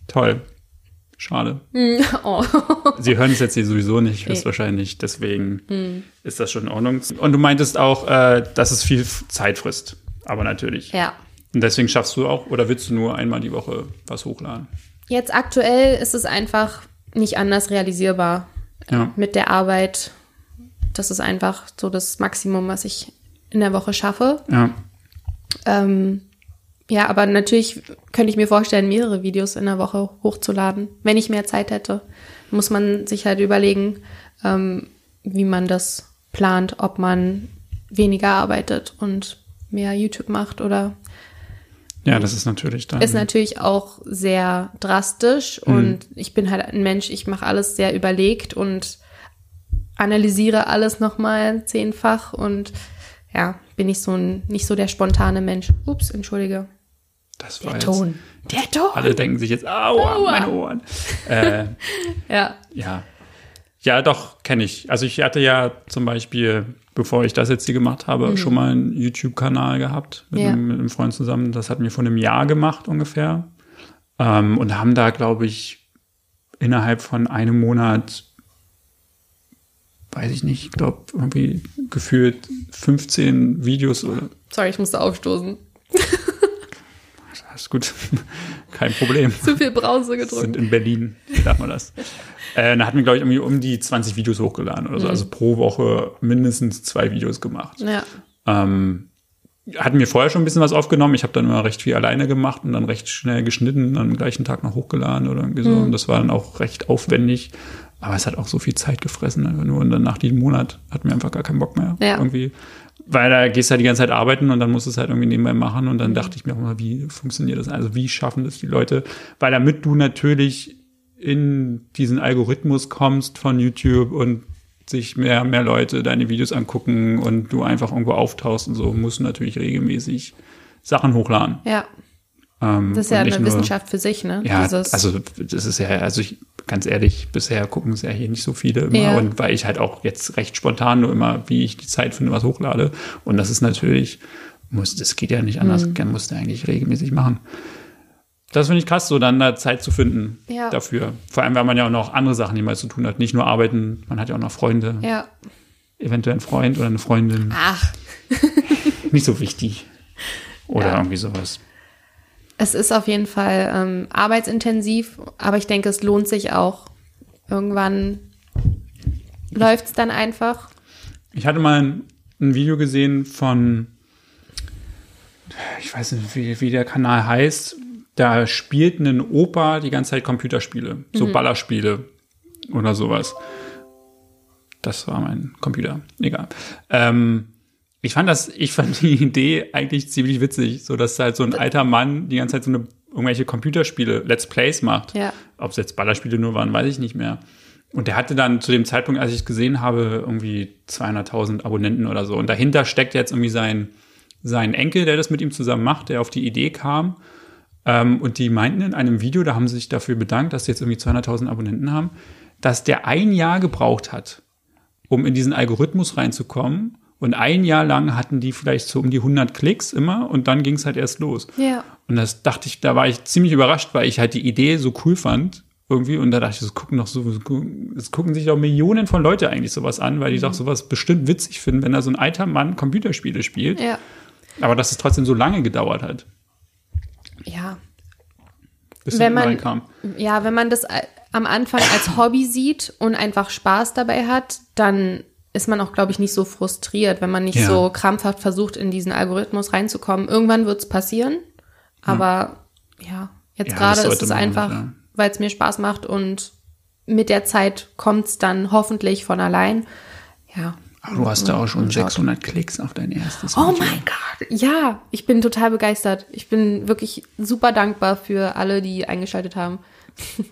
[SPEAKER 1] Toll. Schade. [laughs]
[SPEAKER 2] Oh.
[SPEAKER 1] Sie hören es jetzt hier sowieso nicht, höchstwahrscheinlich. Deswegen ist das schon in Ordnung. Und du meintest auch, äh, dass es viel Zeit frisst. Aber natürlich.
[SPEAKER 2] Ja.
[SPEAKER 1] Und deswegen schaffst du auch, oder willst du nur einmal die Woche was hochladen?
[SPEAKER 2] Jetzt aktuell ist es einfach nicht anders realisierbar
[SPEAKER 1] Ja.
[SPEAKER 2] mit der Arbeit. Das ist einfach so das Maximum, was ich in der Woche schaffe.
[SPEAKER 1] Ja.
[SPEAKER 2] Ähm, ja, aber natürlich könnte ich mir vorstellen, mehrere Videos in der Woche hochzuladen. Wenn ich mehr Zeit hätte, muss man sich halt überlegen, ähm, wie man das plant, ob man weniger arbeitet und mehr YouTube macht oder
[SPEAKER 1] Ja, das ist natürlich dann.
[SPEAKER 2] ist natürlich auch sehr drastisch und ich bin halt ein Mensch, ich mache alles sehr überlegt und analysiere alles nochmal zehnfach und ja, bin ich so ein, nicht so der spontane Mensch. Ups, entschuldige.
[SPEAKER 1] das war
[SPEAKER 2] Der
[SPEAKER 1] jetzt,
[SPEAKER 2] Ton. Der Ton.
[SPEAKER 1] Alle denken sich jetzt, aua,
[SPEAKER 2] Aua.
[SPEAKER 1] meine Ohren. Äh, [laughs]
[SPEAKER 2] Ja.
[SPEAKER 1] ja. Ja, doch, kenne ich. Also ich hatte ja zum Beispiel, bevor ich das jetzt hier gemacht habe, schon mal einen YouTube-Kanal gehabt mit,
[SPEAKER 2] Mhm. Ja.
[SPEAKER 1] einem, mit einem Freund zusammen. Das hatten wir vor einem Jahr gemacht ungefähr. Ähm, und haben da, glaube ich, innerhalb von einem Monat, weiß ich nicht, ich glaube, irgendwie gefühlt 15 Videos oder
[SPEAKER 2] Sorry, ich musste aufstoßen. [laughs]
[SPEAKER 1] alles gut, kein Problem.
[SPEAKER 2] Zu viel Brause
[SPEAKER 1] sind
[SPEAKER 2] gedrückt.
[SPEAKER 1] in Berlin, wie darf man das? Äh, da hatten wir, glaube ich, irgendwie um die 20 Videos hochgeladen oder so. Also pro Woche mindestens zwei Videos gemacht.
[SPEAKER 2] Ja.
[SPEAKER 1] Ähm, hatten wir vorher schon ein bisschen was aufgenommen. Ich habe dann immer recht viel alleine gemacht und dann recht schnell geschnitten und am gleichen Tag noch hochgeladen oder irgendwie so. Und das war dann auch recht aufwendig. Aber es hat auch so viel Zeit gefressen, einfach nur. Und dann nach diesem Monat hatten wir einfach gar keinen Bock mehr.
[SPEAKER 2] Ja.
[SPEAKER 1] Irgendwie. Weil da gehst du halt die ganze Zeit arbeiten und dann musst du es halt irgendwie nebenbei machen. Und dann dachte ich mir auch mal, wie funktioniert das? Also wie schaffen das die Leute? Weil damit du natürlich in diesen Algorithmus kommst von YouTube und sich mehr, mehr Leute deine Videos angucken und du einfach irgendwo auftauchst und so, musst du natürlich regelmäßig Sachen hochladen.
[SPEAKER 2] Ja.
[SPEAKER 1] Ähm,
[SPEAKER 2] Das ist ja eine
[SPEAKER 1] nur-
[SPEAKER 2] Wissenschaft für sich, ne?
[SPEAKER 1] Ja,
[SPEAKER 2] Dieses,
[SPEAKER 1] also das ist ja, also ich, ganz ehrlich, bisher gucken es ja hier nicht so viele immer
[SPEAKER 2] Ja.
[SPEAKER 1] und weil ich halt auch jetzt recht spontan nur immer, wie ich die Zeit finde, was hochlade und das ist natürlich, muss, das geht ja nicht anders,
[SPEAKER 2] Mhm.
[SPEAKER 1] musst du eigentlich regelmäßig machen. Das finde ich krass, so dann da Zeit zu finden
[SPEAKER 2] Ja.
[SPEAKER 1] dafür. Vor allem, weil man ja auch noch andere Sachen nebenbei zu tun hat. Nicht nur arbeiten, man hat ja auch noch Freunde,
[SPEAKER 2] ja.
[SPEAKER 1] eventuell einen Freund oder eine Freundin.
[SPEAKER 2] Ach, [laughs]
[SPEAKER 1] Nicht so wichtig. Oder
[SPEAKER 2] Ja.
[SPEAKER 1] irgendwie sowas.
[SPEAKER 2] Es ist auf jeden Fall ähm, arbeitsintensiv, aber ich denke, es lohnt sich auch. Irgendwann läuft es dann einfach.
[SPEAKER 1] Ich hatte mal ein, ein Video gesehen von, ich weiß nicht, wie, wie der Kanal heißt. Da spielt ein Opa die ganze Zeit Computerspiele, so Ballerspiele. oder sowas. Das war mein Computer. Egal. Ähm, ich fand das, ich fand die Idee eigentlich ziemlich witzig, so dass halt so ein alter Mann die ganze Zeit so eine irgendwelche Computerspiele, Let's Plays macht.
[SPEAKER 2] Ja.
[SPEAKER 1] Ob es jetzt Ballerspiele nur waren, weiß ich nicht mehr. Und der hatte dann zu dem Zeitpunkt, als ich es gesehen habe, irgendwie 200.000 Abonnenten oder so. Und dahinter steckt jetzt irgendwie sein, sein Enkel, der das mit ihm zusammen macht, der auf die Idee kam. Ähm, und die meinten in einem Video, da haben sie sich dafür bedankt, dass sie jetzt irgendwie 200.000 Abonnenten haben, dass der ein Jahr gebraucht hat, um in diesen Algorithmus reinzukommen. Und ein Jahr lang hatten die vielleicht so um die 100 Klicks immer und dann ging es halt erst los.
[SPEAKER 2] Ja.
[SPEAKER 1] Und das dachte ich, da war ich ziemlich überrascht, weil ich halt die Idee so cool fand irgendwie und da dachte ich, das gucken doch so, es gucken sich doch Millionen von Leute eigentlich sowas an, weil die doch sowas bestimmt witzig finden, wenn da so ein alter Mann Computerspiele spielt.
[SPEAKER 2] Ja.
[SPEAKER 1] Aber dass es trotzdem so lange gedauert hat,
[SPEAKER 2] Ja.
[SPEAKER 1] bis
[SPEAKER 2] Wenn
[SPEAKER 1] es
[SPEAKER 2] man-
[SPEAKER 1] reinkam.
[SPEAKER 2] Ja, wenn man das am Anfang als Hobby sieht und einfach Spaß dabei hat, dann ist man auch, glaube ich, nicht so frustriert, wenn man nicht
[SPEAKER 1] Ja.
[SPEAKER 2] so krampfhaft versucht, in diesen Algorithmus reinzukommen. Irgendwann wird es passieren, aber ja, jetzt
[SPEAKER 1] Ja,
[SPEAKER 2] gerade ist es einfach,
[SPEAKER 1] ja.
[SPEAKER 2] weil es mir Spaß macht und mit der Zeit kommt es dann hoffentlich von allein. Ja.
[SPEAKER 1] Aber du hast da auch schon
[SPEAKER 2] Und schaut.
[SPEAKER 1] 600 Klicks auf dein erstes
[SPEAKER 2] Oh
[SPEAKER 1] Video.
[SPEAKER 2] mein Gott, ja, ich bin total begeistert. Ich bin wirklich super dankbar für alle, die eingeschaltet haben. [laughs]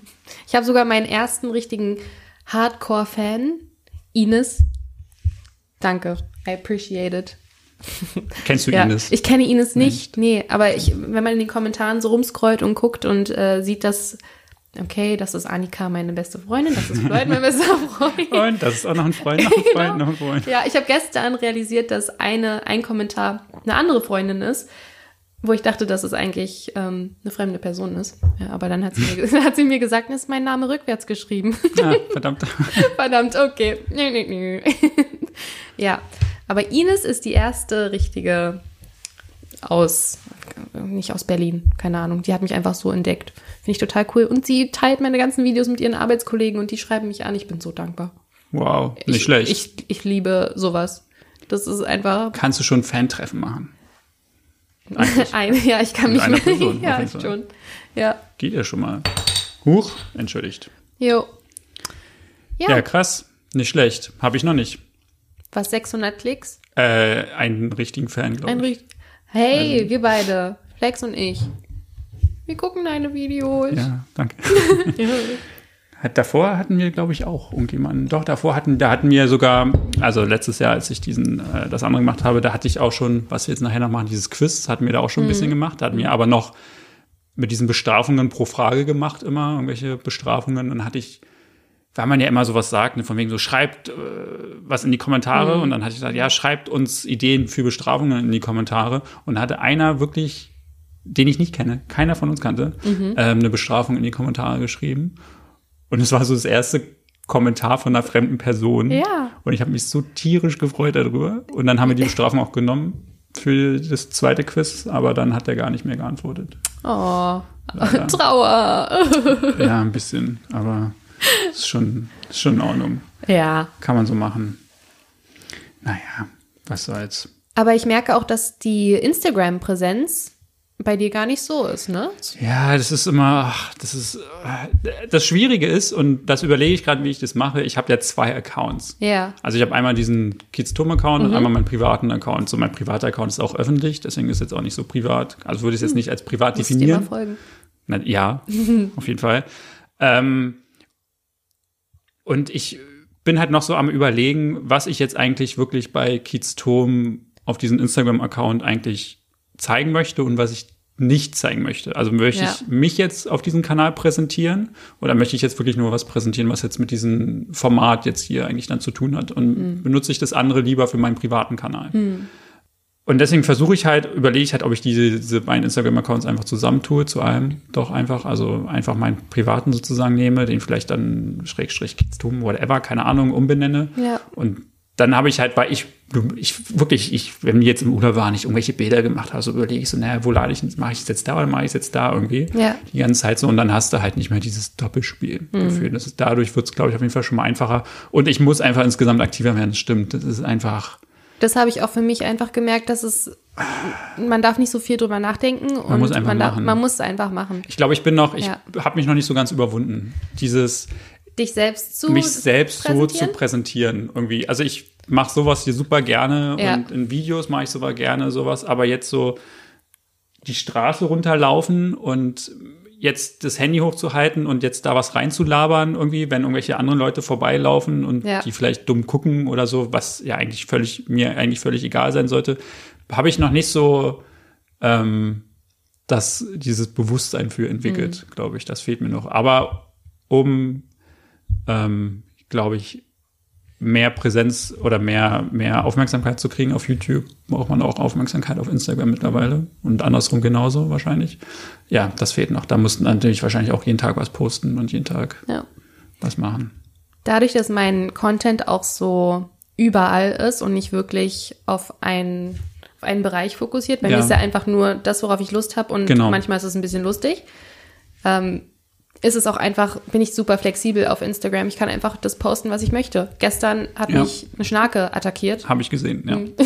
[SPEAKER 2] Ich habe sogar meinen ersten richtigen Hardcore-Fan, Ines. Danke, I appreciate it. [laughs]
[SPEAKER 1] Kennst du
[SPEAKER 2] Ja,
[SPEAKER 1] Ines?
[SPEAKER 2] ich kenne Ines nicht, nee, aber ich, wenn man in den Kommentaren so rumscrollt und guckt und äh, sieht, dass, okay, das ist Annika, meine beste Freundin, das ist Floyd, mein bester [laughs] Freund.
[SPEAKER 1] Und das ist auch noch ein Freund, noch ein [laughs] Freund,
[SPEAKER 2] Genau.
[SPEAKER 1] noch ein Freund.
[SPEAKER 2] Ja, ich habe gestern realisiert, dass eine, ein Kommentar eine andere Freundin ist, wo ich dachte, dass es eigentlich ähm, eine fremde Person ist. Ja, aber dann hat sie mir, hat sie mir gesagt, ist mein Name rückwärts geschrieben.
[SPEAKER 1] Ah, verdammt.
[SPEAKER 2] Verdammt, okay. Nö, nö, nö. Ja, aber Ines ist die erste richtige aus, nicht aus Berlin, keine Ahnung. Die hat mich einfach so entdeckt. Finde ich total cool. Und sie teilt meine ganzen Videos mit ihren Arbeitskollegen und die schreiben mich an. Ich bin so dankbar.
[SPEAKER 1] Wow, nicht
[SPEAKER 2] ich,
[SPEAKER 1] schlecht.
[SPEAKER 2] Ich, ich liebe sowas. Das ist einfach
[SPEAKER 1] Kannst du schon Fan-Treffen machen? [laughs]
[SPEAKER 2] ein, ja, ich kann
[SPEAKER 1] Mit
[SPEAKER 2] mich
[SPEAKER 1] einer [laughs] Person,
[SPEAKER 2] ja, schon. Ja.
[SPEAKER 1] Geht ja schon mal. Huch, entschuldigt.
[SPEAKER 2] Jo. Ja,
[SPEAKER 1] Ja, krass. Nicht schlecht. Habe ich noch nicht.
[SPEAKER 2] Was 600 Klicks?
[SPEAKER 1] Äh, einen richtigen Fan, glaube ich.
[SPEAKER 2] Hey, wir beide, Flex und ich. Wir gucken deine Videos.
[SPEAKER 1] Ja, danke. [laughs] Hat- Davor hatten wir, glaube ich, auch irgendjemanden. Doch, davor hatten, da hatten wir sogar, also letztes Jahr, als ich diesen, äh, das andere gemacht habe, da hatte ich auch schon, was wir jetzt nachher noch machen, dieses Quiz, hatten wir da auch schon ein bisschen gemacht. Da hatten wir aber noch mit diesen Bestrafungen pro Frage gemacht, immer, irgendwelche Bestrafungen. Dann hatte ich, weil man ja immer sowas sagt, ne, von wegen so, schreibt äh, was in die Kommentare. Und dann hatte ich gesagt, ja, schreibt uns Ideen für Bestrafungen in die Kommentare. Und hatte einer wirklich, den ich nicht kenne, keiner von uns kannte, ähm, eine Bestrafung in die Kommentare geschrieben. Und es war so das erste Kommentar von einer fremden Person.
[SPEAKER 2] Ja.
[SPEAKER 1] Und ich habe mich so tierisch gefreut darüber. Und dann haben wir die Bestrafung auch genommen für das zweite Quiz, aber dann hat er gar nicht mehr geantwortet.
[SPEAKER 2] Oh,
[SPEAKER 1] Leider.
[SPEAKER 2] Trauer.
[SPEAKER 1] Ja, ein bisschen, aber ist schon, ist schon in Ordnung.
[SPEAKER 2] ja.
[SPEAKER 1] Kann man so machen. Naja, was soll's.
[SPEAKER 2] Aber ich merke auch, dass die Instagram-Präsenz bei dir gar nicht so ist, ne?
[SPEAKER 1] Ja, das ist immer, ach, das ist, äh, das Schwierige ist, und das überlege ich gerade, wie ich das mache, ich habe ja zwei Accounts.
[SPEAKER 2] Ja.
[SPEAKER 1] Also ich habe einmal diesen Kidsturm-Account und einmal meinen privaten Account. So mein privater Account ist auch öffentlich, deswegen ist jetzt auch nicht so privat. Also würde ich es jetzt nicht als privat
[SPEAKER 2] Musst dir mal
[SPEAKER 1] definieren.
[SPEAKER 2] folgen.
[SPEAKER 1] Na, ja, [laughs] auf jeden Fall. Ähm, und ich bin halt noch so am überlegen, was ich jetzt eigentlich wirklich bei Kidsturm auf diesem Instagram-Account eigentlich zeigen möchte und was ich nicht zeigen möchte. Also möchte
[SPEAKER 2] Ja.
[SPEAKER 1] ich mich jetzt auf diesem Kanal präsentieren oder möchte ich jetzt wirklich nur was präsentieren, was jetzt mit diesem Format jetzt hier eigentlich dann zu tun hat und benutze ich das andere lieber für meinen privaten Kanal. Und deswegen versuche ich halt, überlege ich halt, ob ich diese, diese beiden Instagram-Accounts einfach zusammentue zu einem. Doch einfach, also einfach meinen privaten sozusagen nehme, den vielleicht dann Schrägstrich Kidstum, whatever, keine Ahnung, umbenenne.
[SPEAKER 2] Ja.
[SPEAKER 1] Und dann habe ich halt, weil ich, ich wirklich, ich, wenn wir jetzt im Urlaub waren, ich irgendwelche Bilder gemacht habe, so überlege ich so, naja, wo lade ich, mache ich es jetzt da oder mache ich es jetzt da irgendwie?
[SPEAKER 2] Ja.
[SPEAKER 1] Die ganze Zeit so und dann hast du halt nicht mehr dieses Doppelspielgefühl. Das ist, dadurch wird es, glaube ich, auf jeden Fall schon mal einfacher. Und ich muss einfach insgesamt aktiver werden, das stimmt. Das ist einfach,
[SPEAKER 2] Das habe ich auch für mich einfach gemerkt, dass es, man darf nicht so viel drüber nachdenken und
[SPEAKER 1] muss einfach
[SPEAKER 2] man, darf,
[SPEAKER 1] machen.
[SPEAKER 2] man muss es einfach machen.
[SPEAKER 1] Ich glaube, ich bin noch, ich
[SPEAKER 2] Ja.
[SPEAKER 1] habe mich noch nicht so ganz überwunden. Dieses,
[SPEAKER 2] dich selbst zu
[SPEAKER 1] mich selbst so zu
[SPEAKER 2] präsentieren?
[SPEAKER 1] präsentieren irgendwie. Also ich mache sowas hier super gerne
[SPEAKER 2] Ja.
[SPEAKER 1] und in Videos mache ich super gerne sowas, aber jetzt so die Straße runterlaufen und jetzt das Handy hochzuhalten und jetzt da was reinzulabern irgendwie, wenn irgendwelche anderen Leute vorbeilaufen und
[SPEAKER 2] Ja.
[SPEAKER 1] die vielleicht dumm gucken oder so, was ja eigentlich völlig mir eigentlich völlig egal sein sollte, habe ich noch nicht so ähm, das dieses Bewusstsein für entwickelt,
[SPEAKER 2] Mhm.
[SPEAKER 1] glaube ich. Das fehlt mir noch. Aber um ähm, glaube ich, mehr Präsenz oder mehr, mehr Aufmerksamkeit zu kriegen auf YouTube, braucht man auch Aufmerksamkeit auf Instagram mittlerweile und andersrum genauso wahrscheinlich. Ja, das fehlt noch. Da mussten natürlich wahrscheinlich auch jeden Tag was posten und jeden Tag
[SPEAKER 2] Ja.
[SPEAKER 1] was machen.
[SPEAKER 2] Dadurch, dass mein Content auch so überall ist und nicht wirklich auf einen, auf einen Bereich fokussiert. Bei
[SPEAKER 1] Ja.
[SPEAKER 2] mir ist ja einfach nur das, worauf ich Lust habe und
[SPEAKER 1] Genau.
[SPEAKER 2] manchmal ist es ein bisschen lustig. Ähm, ist es auch einfach, bin ich super flexibel auf Instagram. Ich kann einfach das posten, was ich möchte. Gestern hat
[SPEAKER 1] Ja.
[SPEAKER 2] mich eine Schnarke attackiert.
[SPEAKER 1] Habe ich gesehen, ja. [laughs]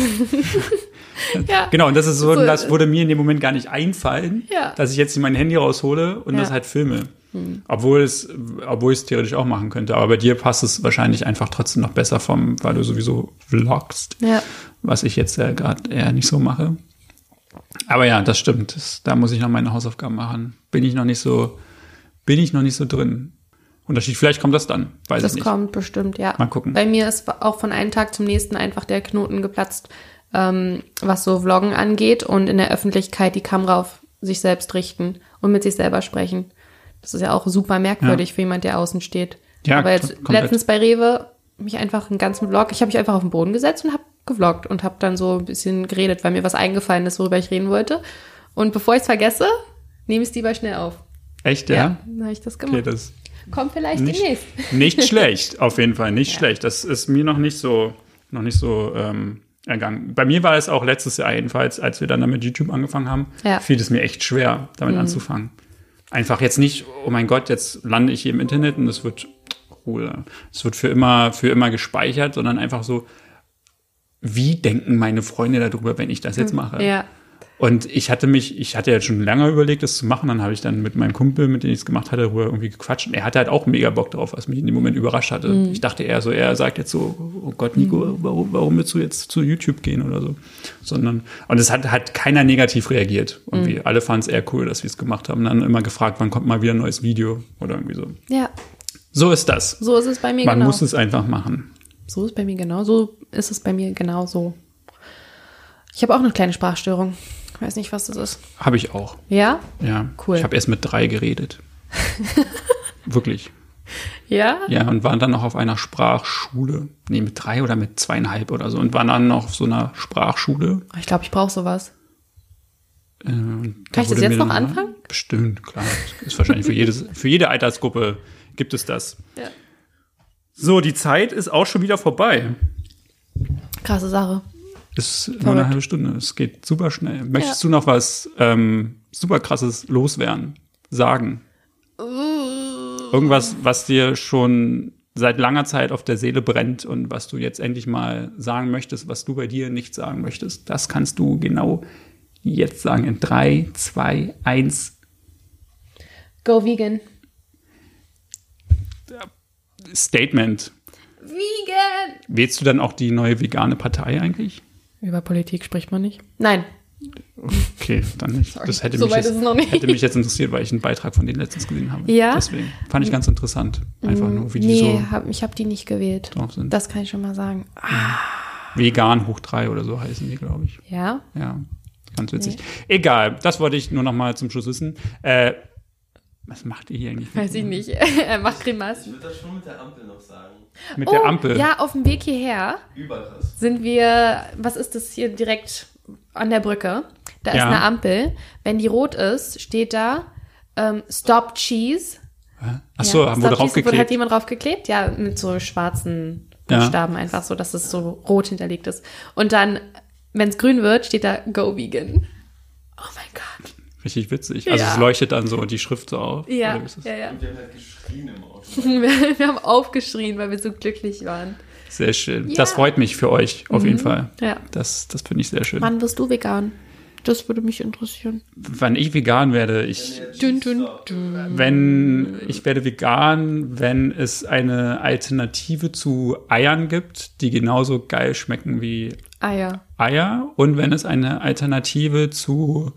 [SPEAKER 2] Ja.
[SPEAKER 1] Genau, und das ist so,
[SPEAKER 2] So,
[SPEAKER 1] das würde mir in dem Moment gar nicht einfallen,
[SPEAKER 2] Ja.
[SPEAKER 1] dass ich jetzt mein Handy raushole und.
[SPEAKER 2] Hm.
[SPEAKER 1] das halt filme. Obwohl es, obwohl ich es theoretisch auch machen könnte. Aber bei dir passt es wahrscheinlich einfach trotzdem noch besser vom, weil du sowieso vlogst. Was ich jetzt ja gerade eher nicht so mache. Aber ja, das stimmt. Das, da muss ich noch meine Hausaufgaben machen. Bin ich noch nicht so, bin ich noch nicht so drin. Unterschied, vielleicht kommt das dann, weiß
[SPEAKER 2] Das
[SPEAKER 1] ich nicht.
[SPEAKER 2] kommt bestimmt, ja.
[SPEAKER 1] Mal gucken.
[SPEAKER 2] Bei mir ist auch von einem Tag zum nächsten einfach der Knoten geplatzt, ähm, was so Vloggen angeht und in der Öffentlichkeit die Kamera auf sich selbst richten und mit sich selber sprechen. Das ist ja auch super merkwürdig
[SPEAKER 1] Ja.
[SPEAKER 2] für jemand, der außen steht.
[SPEAKER 1] Ja,
[SPEAKER 2] Aber jetzt
[SPEAKER 1] komplett.
[SPEAKER 2] letztens bei Rewe mich einfach einen ganzen Vlog, ich habe mich einfach auf den Boden gesetzt und habe gevloggt und habe dann so ein bisschen geredet, weil mir was eingefallen ist, worüber ich reden wollte. Und bevor ich es vergesse, nehme ich es lieber schnell auf.
[SPEAKER 1] Echt, ja?
[SPEAKER 2] dann habe ich das gemacht.
[SPEAKER 1] Okay, das
[SPEAKER 2] Kommt vielleicht
[SPEAKER 1] nicht,
[SPEAKER 2] demnächst.
[SPEAKER 1] nicht schlecht, [laughs] auf jeden Fall, nicht
[SPEAKER 2] Ja.
[SPEAKER 1] schlecht. Das ist mir noch nicht so, noch nicht so ähm, ergangen. Bei mir war es auch letztes Jahr jedenfalls, als wir dann damit YouTube angefangen haben,
[SPEAKER 2] Ja. Mhm.
[SPEAKER 1] fiel es mir echt schwer, damit anzufangen. Einfach jetzt nicht, oh mein Gott, jetzt lande ich hier im Internet und es wird cool. Es wird für immer, für immer gespeichert, sondern einfach so, wie denken meine Freunde darüber, wenn ich das jetzt mache?
[SPEAKER 2] Ja.
[SPEAKER 1] Und ich hatte mich, ich hatte jetzt schon lange überlegt, das zu machen. Dann habe ich dann mit meinem Kumpel, mit dem ich es gemacht hatte, darüber irgendwie gequatscht. Und er hatte halt auch mega Bock drauf, was mich in dem Moment überrascht hatte.
[SPEAKER 2] Mhm.
[SPEAKER 1] Ich dachte eher so, er sagt jetzt so, oh Gott, Nico, warum, warum willst du jetzt zu YouTube gehen oder so? Sondern, und es hat, hat keiner negativ reagiert. Irgendwie.
[SPEAKER 2] Mhm.
[SPEAKER 1] Alle fanden es eher cool, dass wir es gemacht haben. Dann immer gefragt, wann kommt mal wieder ein neues Video oder irgendwie so.
[SPEAKER 2] Ja,
[SPEAKER 1] So ist das.
[SPEAKER 2] so ist es bei mir
[SPEAKER 1] Man
[SPEAKER 2] genau.
[SPEAKER 1] muss es einfach machen.
[SPEAKER 2] So ist es bei mir genau. So ist es bei mir genau so. Ich habe auch eine kleine Sprachstörung. Ich weiß nicht, was das ist.
[SPEAKER 1] Habe ich auch.
[SPEAKER 2] Ja?
[SPEAKER 1] Ja.
[SPEAKER 2] Cool.
[SPEAKER 1] Ich habe erst mit drei geredet. [laughs] Wirklich.
[SPEAKER 2] Ja?
[SPEAKER 1] Ja, und waren dann noch auf einer Sprachschule. Nee, mit drei oder mit zweieinhalb oder so. Und waren dann noch auf so einer Sprachschule.
[SPEAKER 2] Ich glaube, ich brauche sowas.
[SPEAKER 1] Äh, da
[SPEAKER 2] Kann ich das jetzt noch anfangen?
[SPEAKER 1] Bestimmt, klar. Ist wahrscheinlich für, jedes, [laughs] für jede Altersgruppe gibt es das.
[SPEAKER 2] Ja.
[SPEAKER 1] So, die Zeit ist auch schon wieder vorbei.
[SPEAKER 2] Krasse Sache.
[SPEAKER 1] Ist nur
[SPEAKER 2] Verrückt.
[SPEAKER 1] eine halbe Stunde. Es geht super schnell. Möchtest du noch was ähm, super krasses loswerden? Sagen? Irgendwas, was dir schon seit langer Zeit auf der Seele brennt und was du jetzt endlich mal sagen möchtest, was du bei dir nicht sagen möchtest. Das kannst du genau jetzt sagen. In drei, zwei, eins.
[SPEAKER 2] Go vegan.
[SPEAKER 1] Statement.
[SPEAKER 2] Vegan!
[SPEAKER 1] Wählst du dann auch die neue vegane Partei eigentlich?
[SPEAKER 2] Über Politik spricht man nicht. Nein.
[SPEAKER 1] Okay, dann nicht. Das hätte
[SPEAKER 2] so
[SPEAKER 1] mich, jetzt, hätte mich jetzt interessiert, weil ich einen Beitrag von denen letztens gesehen habe.
[SPEAKER 2] Ja?
[SPEAKER 1] Deswegen fand ich ganz interessant. Einfach nur, wie die
[SPEAKER 2] nee,
[SPEAKER 1] so
[SPEAKER 2] hab, ich habe die nicht gewählt. Das kann ich schon mal sagen.
[SPEAKER 1] Vegan hoch drei oder so heißen die, glaube ich.
[SPEAKER 2] Ja?
[SPEAKER 1] Ja, ganz witzig. Egal, das wollte ich nur noch mal zum Schluss wissen. Äh, was macht ihr hier eigentlich?
[SPEAKER 2] Weiß ich nicht. [laughs] er macht
[SPEAKER 3] Ich
[SPEAKER 2] Grimassen.
[SPEAKER 3] würde das schon mit der Ampel noch sagen.
[SPEAKER 1] Mit der Ampel.
[SPEAKER 2] Oh, Ja, auf dem Weg hierher
[SPEAKER 3] Überkrass.
[SPEAKER 2] sind wir, was ist das hier direkt an der Brücke? Da ist
[SPEAKER 1] Ja.
[SPEAKER 2] eine Ampel. Wenn die rot ist, steht da ähm, Stop Cheese.
[SPEAKER 1] Ach so,
[SPEAKER 2] ja,
[SPEAKER 1] haben wir
[SPEAKER 2] wurde
[SPEAKER 1] draufgeklebt.
[SPEAKER 2] hat jemand draufgeklebt? Ja, mit so schwarzen
[SPEAKER 1] Ja.
[SPEAKER 2] Buchstaben einfach so, dass es so rot hinterlegt ist. Und dann, wenn es grün wird, steht da Go Vegan. Oh mein Gott.
[SPEAKER 1] Richtig witzig. Also
[SPEAKER 2] Ja.
[SPEAKER 1] es leuchtet dann so die Schrift so auf.
[SPEAKER 2] Ja,
[SPEAKER 1] Oder wie ist das?
[SPEAKER 2] ja, ja.
[SPEAKER 3] Und wir haben halt geschrien im Auto. [laughs]
[SPEAKER 2] Wir, wir haben aufgeschrien, weil wir so glücklich waren.
[SPEAKER 1] Sehr schön.
[SPEAKER 2] Ja. Mhm.
[SPEAKER 1] Das freut mich für euch auf jeden Fall.
[SPEAKER 2] Ja.
[SPEAKER 1] Das, das finde ich sehr schön.
[SPEAKER 2] Wann wirst du vegan? Das würde mich interessieren.
[SPEAKER 1] Wann ich vegan werde, ich,
[SPEAKER 2] Dün, dün, dün.
[SPEAKER 1] wenn, ich werde vegan, wenn es eine Alternative zu Eiern gibt, die genauso geil schmecken wie
[SPEAKER 2] Eier.
[SPEAKER 1] Eier und wenn es eine Alternative zu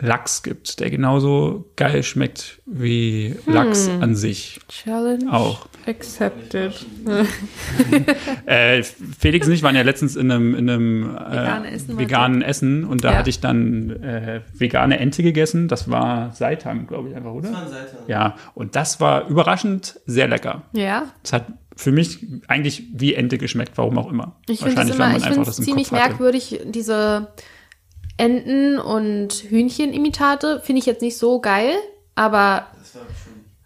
[SPEAKER 1] Lachs gibt, der genauso geil schmeckt wie Lachs an sich.
[SPEAKER 2] Challenge
[SPEAKER 1] Auch.
[SPEAKER 2] accepted. [laughs]
[SPEAKER 1] Äh, Felix und ich waren ja letztens in einem, in einem äh,
[SPEAKER 2] Vegane Essen,
[SPEAKER 1] veganen Essen und da
[SPEAKER 2] Ja.
[SPEAKER 1] hatte ich dann äh, vegane Ente gegessen. Das war Seitan, glaube ich einfach, oder?
[SPEAKER 3] An Seite.
[SPEAKER 1] Ja, und das war überraschend sehr lecker.
[SPEAKER 2] Ja,
[SPEAKER 1] Es hat für mich eigentlich wie Ente geschmeckt, warum auch immer.
[SPEAKER 2] ich finde es immer, ich finde es ziemlich
[SPEAKER 1] hatte.
[SPEAKER 2] merkwürdig, diese Enten- und Hühnchenimitate finde ich jetzt nicht so geil, aber
[SPEAKER 3] Das war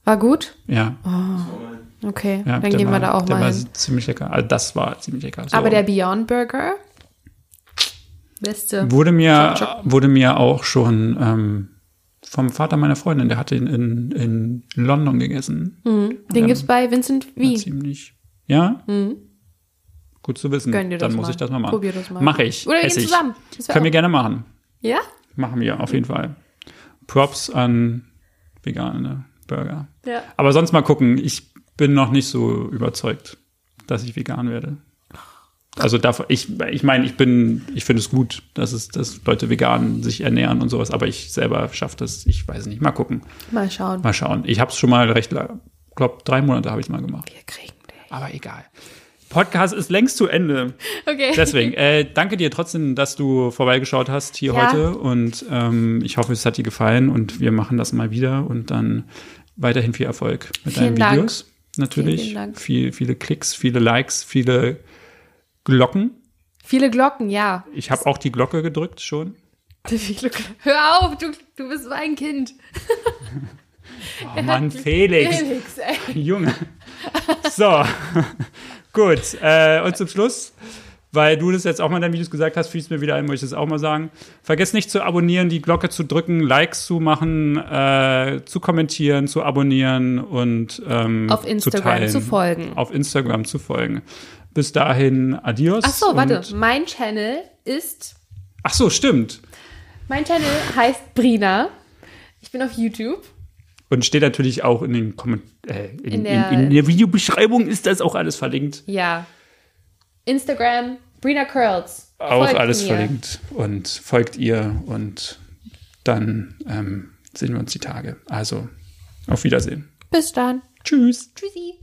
[SPEAKER 2] war gut.
[SPEAKER 1] Ja,
[SPEAKER 3] mein-
[SPEAKER 2] Okay,
[SPEAKER 1] ja
[SPEAKER 2] dann gehen
[SPEAKER 1] war,
[SPEAKER 2] wir da auch
[SPEAKER 1] der
[SPEAKER 2] mal
[SPEAKER 1] war
[SPEAKER 2] hin.
[SPEAKER 1] ziemlich lecker. Also das war ziemlich lecker. So.
[SPEAKER 2] Aber der Beyond Burger, beste.
[SPEAKER 1] wurde mir, wurde mir auch schon ähm, vom Vater meiner Freundin, der hat ihn in, in London gegessen.
[SPEAKER 2] Mhm. Den gibt's bei Vincent Wie.
[SPEAKER 1] Ziemlich. Ja? Gut zu wissen.
[SPEAKER 2] Gönn dir das
[SPEAKER 1] Dann muss
[SPEAKER 2] mal.
[SPEAKER 1] ich das mal machen.
[SPEAKER 2] Probier das mal.
[SPEAKER 1] Mache ich.
[SPEAKER 2] Oder gehen zusammen.
[SPEAKER 1] Können wir gerne machen.
[SPEAKER 2] Ja?
[SPEAKER 1] Machen wir auf jeden Fall. Props an vegane Burger.
[SPEAKER 2] Ja.
[SPEAKER 1] Aber sonst mal gucken. Ich bin noch nicht so überzeugt, dass ich vegan werde. Also davon, ich, ich meine, ich bin, ich finde es gut, dass es, dass Leute vegan sich ernähren und sowas, aber ich selber schaffe das, ich weiß nicht. Mal gucken.
[SPEAKER 2] Mal schauen.
[SPEAKER 1] Mal schauen. Ich habe es schon mal recht, glaube drei Monate habe ich mal gemacht.
[SPEAKER 2] Wir kriegen den.
[SPEAKER 1] Aber egal. Podcast ist längst zu Ende.
[SPEAKER 2] Okay.
[SPEAKER 1] Deswegen, äh, danke dir trotzdem, dass du vorbeigeschaut hast hier
[SPEAKER 2] Ja.
[SPEAKER 1] heute. Und ähm, ich hoffe, es hat dir gefallen und wir machen das mal wieder und dann weiterhin viel Erfolg mit
[SPEAKER 2] Vielen
[SPEAKER 1] deinen
[SPEAKER 2] Dank.
[SPEAKER 1] Videos. Natürlich.
[SPEAKER 2] Vielen, vielen Dank.
[SPEAKER 1] Viel, viele Klicks, viele Likes, viele Glocken.
[SPEAKER 2] Viele Glocken, ja.
[SPEAKER 1] Ich habe auch die Glocke gedrückt schon. [laughs]
[SPEAKER 2] Hör auf, du, du bist mein Kind. [laughs]
[SPEAKER 1] Oh [laughs] Mann, Felix.
[SPEAKER 2] Felix, ey.
[SPEAKER 1] Junge. So, gut. Äh, und zum Schluss, weil du das jetzt auch mal in deinen Videos gesagt hast, fiel es mir wieder ein, möchte ich das auch mal sagen. Vergesst nicht zu abonnieren, die Glocke zu drücken, Likes zu machen, äh, zu kommentieren, zu abonnieren und ähm,
[SPEAKER 2] Auf Instagram
[SPEAKER 1] teilen.
[SPEAKER 2] zu folgen.
[SPEAKER 1] Auf Instagram zu folgen. Bis dahin, adios.
[SPEAKER 2] Ach so, warte. Mein Channel ist,
[SPEAKER 1] Ach so, stimmt.
[SPEAKER 2] mein Channel heißt Brina. Ich bin auf YouTube.
[SPEAKER 1] Und steht natürlich auch in den Komment äh, in,
[SPEAKER 2] in, der,
[SPEAKER 1] in, in, der, Videobeschreibung ist das auch alles verlinkt.
[SPEAKER 2] Ja. Instagram, Brina Curls.
[SPEAKER 1] Auch alles
[SPEAKER 2] mir.
[SPEAKER 1] verlinkt. Und folgt ihr und dann ähm, sehen wir uns die Tage. Also, auf Wiedersehen.
[SPEAKER 2] Bis dann.
[SPEAKER 1] Tschüss.
[SPEAKER 2] Tschüssi.